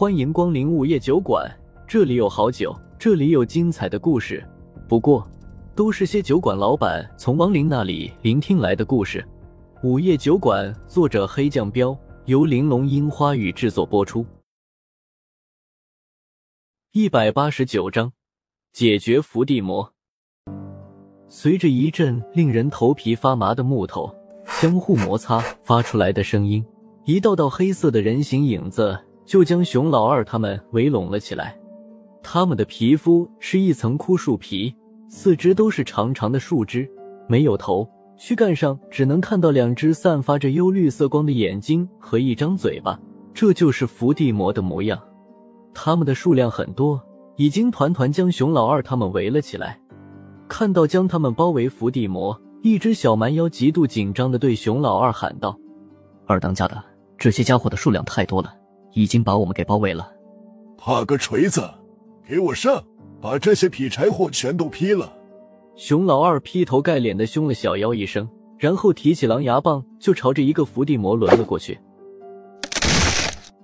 欢迎光临午夜酒馆，这里有好酒，这里有精彩的故事。不过，都是些酒馆老板从亡灵那里聆听来的故事。午夜酒馆，作者黑酱标，由玲珑樱花雨制作播出。一百八十九章，解决伏地魔。随着一阵令人头皮发麻的木头相互摩擦发出来的声音，一道道黑色的人形影子就将熊老二他们围拢了起来。他们的皮肤是一层枯树皮，四肢都是长长的树枝，没有头。躯干上只能看到两只散发着幽绿色光的眼睛和一张嘴巴，这就是伏地魔的模样。他们的数量很多，已经团团将熊老二他们围了起来。看到将他们包围伏地魔，一只小蛮腰极度紧张的对熊老二喊道：“二当家的，这些家伙的数量太多了，已经把我们给包围了。怕个锤子！给我上，把这些劈柴货全都劈了！”熊老二劈头盖脸的凶了小妖一声，然后提起狼牙棒就朝着一个伏地魔抡了过去。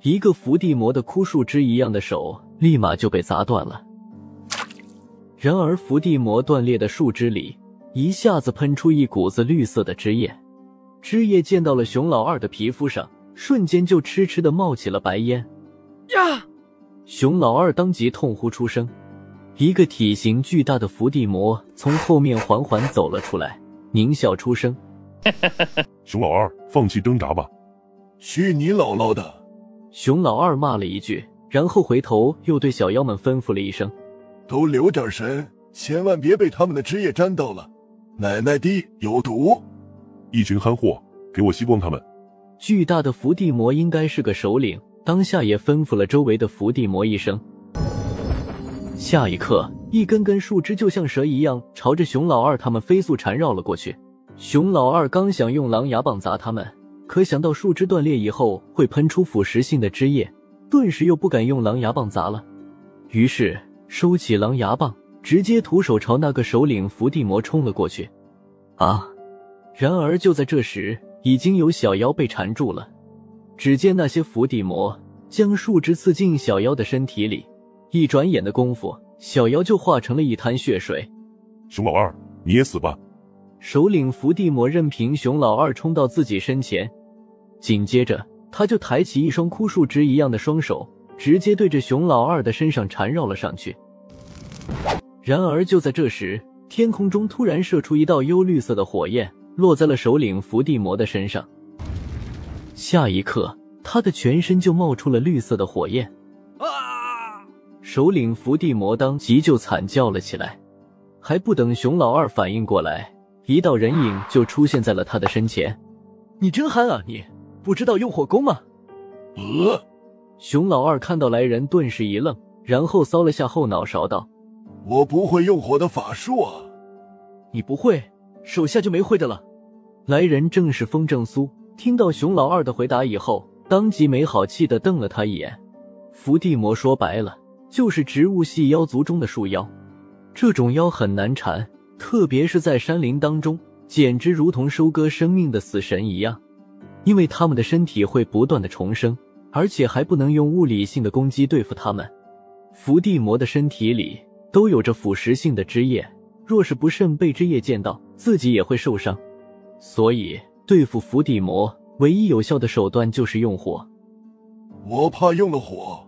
一个伏地魔的枯树枝一样的手立马就被砸断了。然而伏地魔断裂的树枝里一下子喷出一股子绿色的汁液，汁液溅到了熊老二的皮肤上，瞬间就痴痴的冒起了白烟。呀！熊老二当即痛呼出声。一个体型巨大的伏地魔从后面缓缓走了出来，狞笑出声：“ 熊老二，放弃挣扎吧！”去你姥姥的！熊老二骂了一句，然后回头又对小妖们吩咐了一声：“都留点神，千万别被他们的汁液沾到了，奶奶的有毒！”一群憨货，给我吸光他们！巨大的伏地魔应该是个首领，当下也吩咐了周围的伏地魔一声。下一刻，一根根树枝就像蛇一样朝着熊老二他们飞速缠绕了过去。熊老二刚想用狼牙棒砸他们，可想到树枝断裂以后会喷出腐蚀性的汁液，顿时又不敢用狼牙棒砸了。于是收起狼牙棒，直接徒手朝那个首领伏地魔冲了过去。啊！然而就在这时，已经有小妖被缠住了。只见那些伏地魔将树枝刺进小妖的身体里。一转眼的功夫，小妖就化成了一滩血水。熊老二，你也死吧！首领伏地魔任凭熊老二冲到自己身前，紧接着他就抬起一双枯树枝一样的双手，直接对着熊老二的身上缠绕了上去。然而就在这时，天空中突然射出一道幽绿色的火焰，落在了首领伏地魔的身上。下一刻，他的全身就冒出了绿色的火焰。啊首领伏地魔当即就惨叫了起来，还不等熊老二反应过来，一道人影就出现在了他的身前。你真憨啊！你不知道用火攻吗？呃，熊老二看到来人，顿时一愣，然后搔了下后脑勺，道：“我不会用火的法术啊！”你不会，手下就没会的了。来人正是风正苏，听到熊老二的回答以后，当即没好气的瞪了他一眼。伏地魔说白了。就是植物系妖族中的树妖，这种妖很难缠，特别是在山林当中，简直如同收割生命的死神一样。因为他们的身体会不断的重生，而且还不能用物理性的攻击对付他们。伏地魔的身体里都有着腐蚀性的汁液，若是不慎被枝叶见到，自己也会受伤。所以对付伏地魔，唯一有效的手段就是用火。我怕用了火。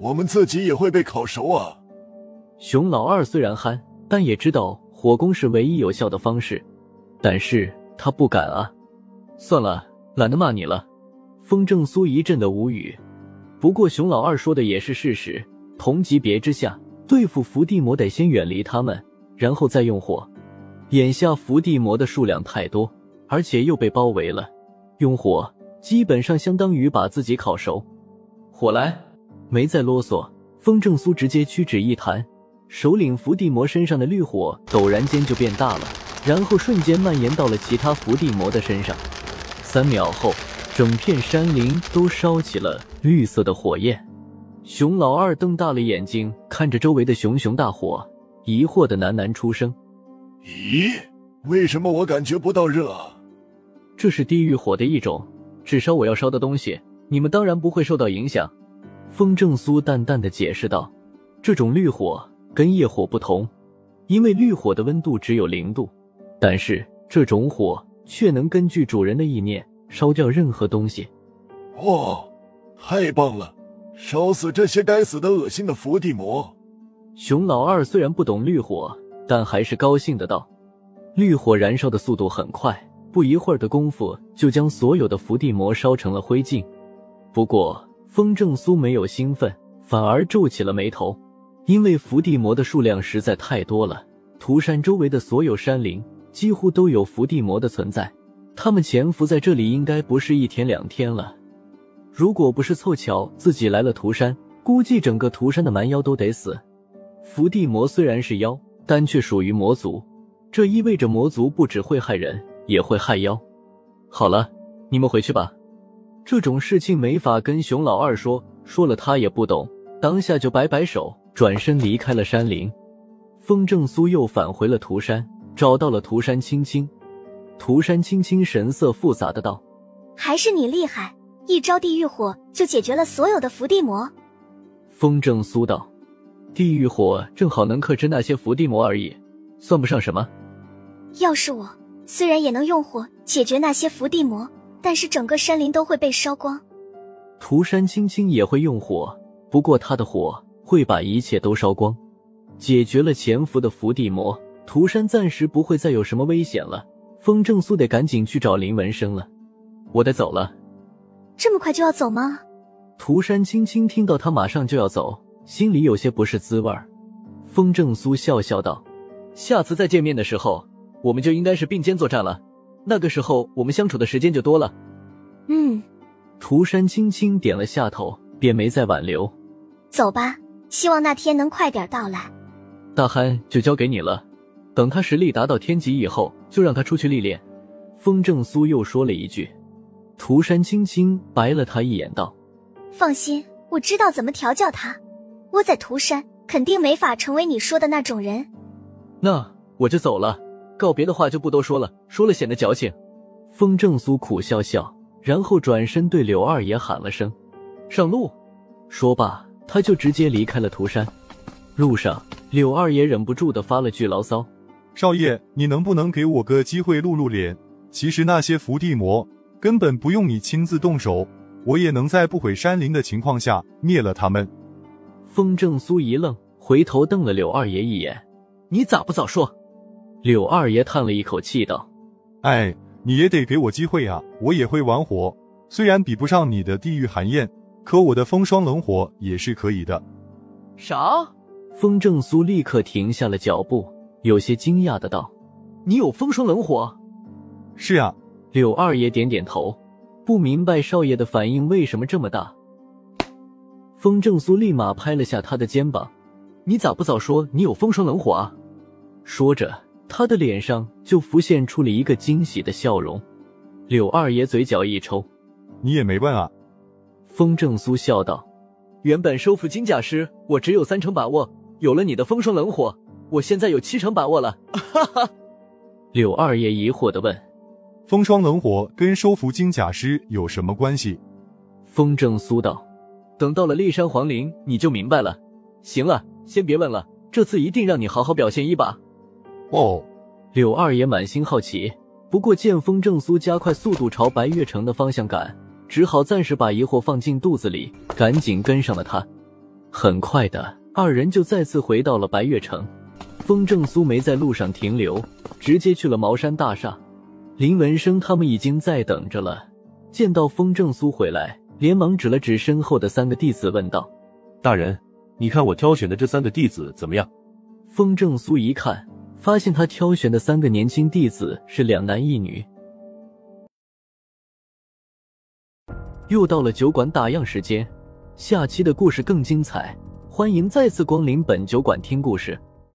我们自己也会被烤熟啊！熊老二虽然憨，但也知道火攻是唯一有效的方式，但是他不敢啊。算了，懒得骂你了。风正苏一阵的无语。不过熊老二说的也是事实，同级别之下，对付伏地魔得先远离他们，然后再用火。眼下伏地魔的数量太多，而且又被包围了，用火基本上相当于把自己烤熟。火来！没再啰嗦，风正苏直接屈指一弹，首领伏地魔身上的绿火陡然间就变大了，然后瞬间蔓延到了其他伏地魔的身上。三秒后，整片山林都烧起了绿色的火焰。熊老二瞪大了眼睛看着周围的熊熊大火，疑惑的喃喃出声：“咦，为什么我感觉不到热啊？”这是地狱火的一种，只烧我要烧的东西，你们当然不会受到影响。风正苏淡淡的解释道：“这种绿火跟业火不同，因为绿火的温度只有零度，但是这种火却能根据主人的意念烧掉任何东西。”哦，太棒了！烧死这些该死的恶心的伏地魔！熊老二虽然不懂绿火，但还是高兴的道：“绿火燃烧的速度很快，不一会儿的功夫就将所有的伏地魔烧成了灰烬。”不过，风正苏没有兴奋，反而皱起了眉头，因为伏地魔的数量实在太多了。涂山周围的所有山林几乎都有伏地魔的存在，他们潜伏在这里应该不是一天两天了。如果不是凑巧自己来了涂山，估计整个涂山的蛮妖都得死。伏地魔虽然是妖，但却属于魔族，这意味着魔族不只会害人，也会害妖。好了，你们回去吧。这种事情没法跟熊老二说，说了他也不懂，当下就摆摆手，转身离开了山林。风正苏又返回了涂山，找到了涂山青青。涂山青青神色复杂的道：“还是你厉害，一招地狱火就解决了所有的伏地魔。”风正苏道。地狱火正好能克制那些伏地魔而已，算不上什么。要是我，虽然也能用火解决那些伏地魔，但是整个山林都会被烧光。涂山青青也会用火，不过她的火会把一切都烧光。解决了潜伏的伏地魔，涂山暂时不会再有什么危险了。风正苏得赶紧去找林文生了，我得走了。这么快就要走吗？涂山青青听到他马上就要走。心里有些不是滋味儿，风正苏笑笑道：“下次再见面的时候，我们就应该是并肩作战了。那个时候，我们相处的时间就多了。”嗯，涂山轻轻点了下头，便没再挽留。走吧，希望那天能快点到来。大憨就交给你了，等他实力达到天级以后，就让他出去历练。风正苏又说了一句。涂山轻轻白了他一眼，道：“放心，我知道怎么调教他。”我在涂山肯定没法成为你说的那种人，那我就走了。告别的话就不多说了，说了显得矫情。风正苏苦笑笑，然后转身对柳二爷喊了声：“上路。”说罢，他就直接离开了涂山。路上，柳二爷忍不住的发了句牢骚：“少爷，你能不能给我个机会露露脸？其实那些伏地魔根本不用你亲自动手，我也能在不毁山林的情况下灭了他们。”风正苏一愣，回头瞪了柳二爷一眼：“你咋不早说？”柳二爷叹了一口气道：“哎，你也得给我机会啊！我也会玩火，虽然比不上你的地狱寒焰，可我的风霜冷火也是可以的。”啥？风正苏立刻停下了脚步，有些惊讶的道：“你有风霜冷火？”“是啊。”柳二爷点点头，不明白少爷的反应为什么这么大。风正苏立马拍了下他的肩膀：“你咋不早说你有风霜冷火啊？”说着，他的脸上就浮现出了一个惊喜的笑容。柳二爷嘴角一抽：“你也没问啊？”风正苏笑道：“原本收服金甲师，我只有三成把握，有了你的风霜冷火，我现在有七成把握了。”哈哈。柳二爷疑惑的问：“风霜冷火跟收服金甲师有什么关系？”风正苏道。等到了骊山皇陵，你就明白了。行了，先别问了，这次一定让你好好表现一把。哦，柳二爷满心好奇，不过见风正苏加快速度朝白月城的方向赶，只好暂时把疑惑放进肚子里，赶紧跟上了他。很快的，二人就再次回到了白月城。风正苏没在路上停留，直接去了茅山大厦。林文生他们已经在等着了。见到风正苏回来。连忙指了指身后的三个弟子，问道：“大人，你看我挑选的这三个弟子怎么样？”风正苏一看，发现他挑选的三个年轻弟子是两男一女。又到了酒馆打烊时间，下期的故事更精彩，欢迎再次光临本酒馆听故事。